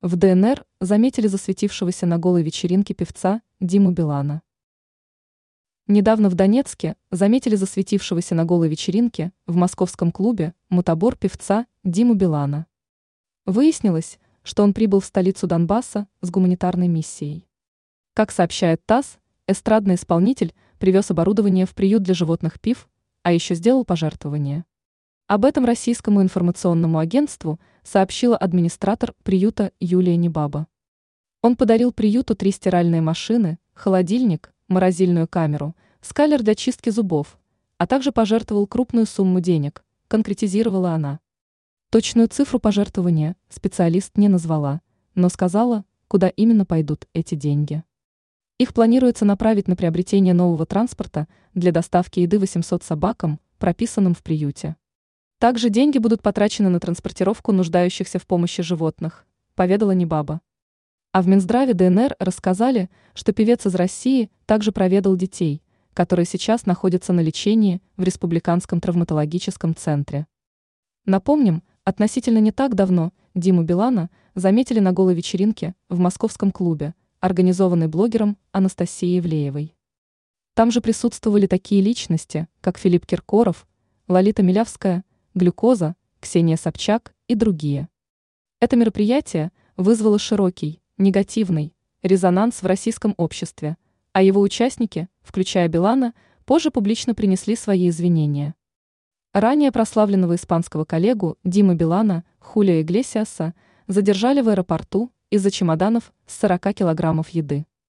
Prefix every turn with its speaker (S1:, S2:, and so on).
S1: В ДНР заметили засветившегося на голой вечеринке певца Диму Билана. Недавно в Донецке заметили засветившегося на голой вечеринке в московском клубе мутабор певца Диму Билана. Выяснилось, что он прибыл в столицу Донбасса с гуманитарной миссией. Как сообщает ТАСС, эстрадный исполнитель привез оборудование в приют для животных ПИВ, а еще сделал пожертвование. Об этом российскому информационному агентству сообщила администратор приюта Юлия Небаба. Он подарил приюту три стиральные машины, холодильник, морозильную камеру, скалер для чистки зубов, а также пожертвовал крупную сумму денег, конкретизировала она. Точную цифру пожертвования специалист не назвала, но сказала, куда именно пойдут эти деньги. Их планируется направить на приобретение нового транспорта для доставки еды 800 собакам, прописанным в приюте. Также деньги будут потрачены на транспортировку нуждающихся в помощи животных, поведала Небаба. А в Минздраве ДНР рассказали, что певец из России также проведал детей, которые сейчас находятся на лечении в Республиканском травматологическом центре. Напомним, относительно не так давно Диму Билана заметили на голой вечеринке в московском клубе, организованной блогером Анастасией Евлеевой. Там же присутствовали такие личности, как Филипп Киркоров, Лолита Милявская, глюкоза, Ксения Собчак и другие. Это мероприятие вызвало широкий, негативный, резонанс в российском обществе, а его участники, включая Билана, позже публично принесли свои извинения. Ранее прославленного испанского коллегу Дима Билана, Хулио Иглесиаса, задержали в аэропорту из-за чемоданов с 40 килограммов еды.